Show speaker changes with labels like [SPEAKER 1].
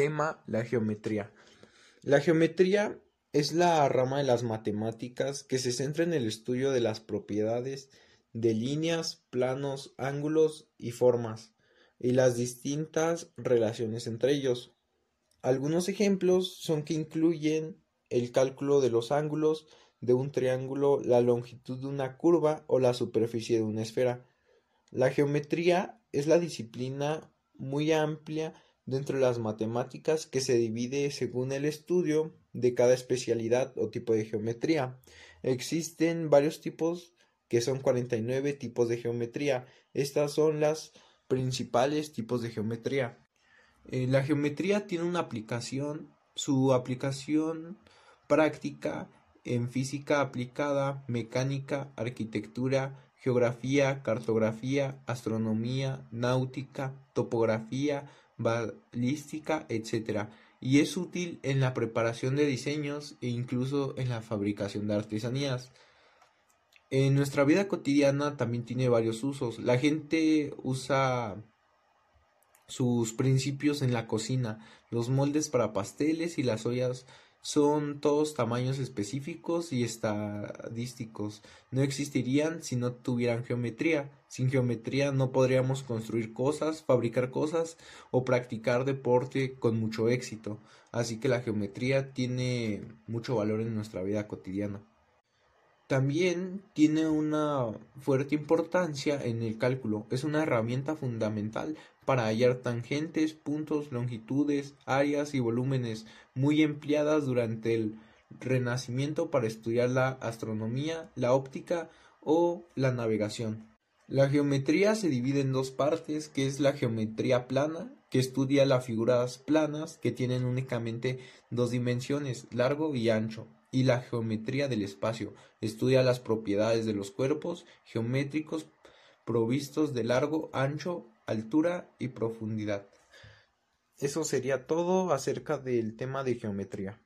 [SPEAKER 1] Tema, la geometría. La geometría es la rama de las matemáticas que se centra en el estudio de las propiedades de líneas, planos, ángulos y formas, y las distintas relaciones entre ellos. Algunos ejemplos son que incluyen el cálculo de los ángulos de un triángulo, la longitud de una curva o la superficie de una esfera. La geometría es la disciplina muy amplia dentro de las matemáticas que se divide según el estudio de cada especialidad o tipo de geometría. Existen varios tipos que son 49 tipos de geometría. Estas son las principales tipos de geometría. Eh, la geometría tiene una aplicación, su aplicación práctica en física aplicada, mecánica, arquitectura, geografía, cartografía, astronomía, náutica, topografía, balística, etc. Y es útil en la preparación de diseños e incluso en la fabricación de artesanías. En nuestra vida cotidiana también tiene varios usos. La gente usa sus principios en la cocina, los moldes para pasteles y las ollas son todos tamaños específicos y estadísticos. No existirían si no tuvieran geometría. Sin geometría no podríamos construir cosas, fabricar cosas o practicar deporte con mucho éxito. Así que la geometría tiene mucho valor en nuestra vida cotidiana. También tiene una fuerte importancia en el cálculo. Es una herramienta fundamental para hallar tangentes, puntos, longitudes, áreas y volúmenes muy empleadas durante el Renacimiento para estudiar la astronomía, la óptica o la navegación. La geometría se divide en dos partes, que es la geometría plana, que estudia las figuras planas que tienen únicamente dos dimensiones, largo y ancho, y la geometría del espacio. Estudia las propiedades de los cuerpos geométricos provistos de largo, ancho, altura y profundidad. Eso sería todo acerca del tema de geometría.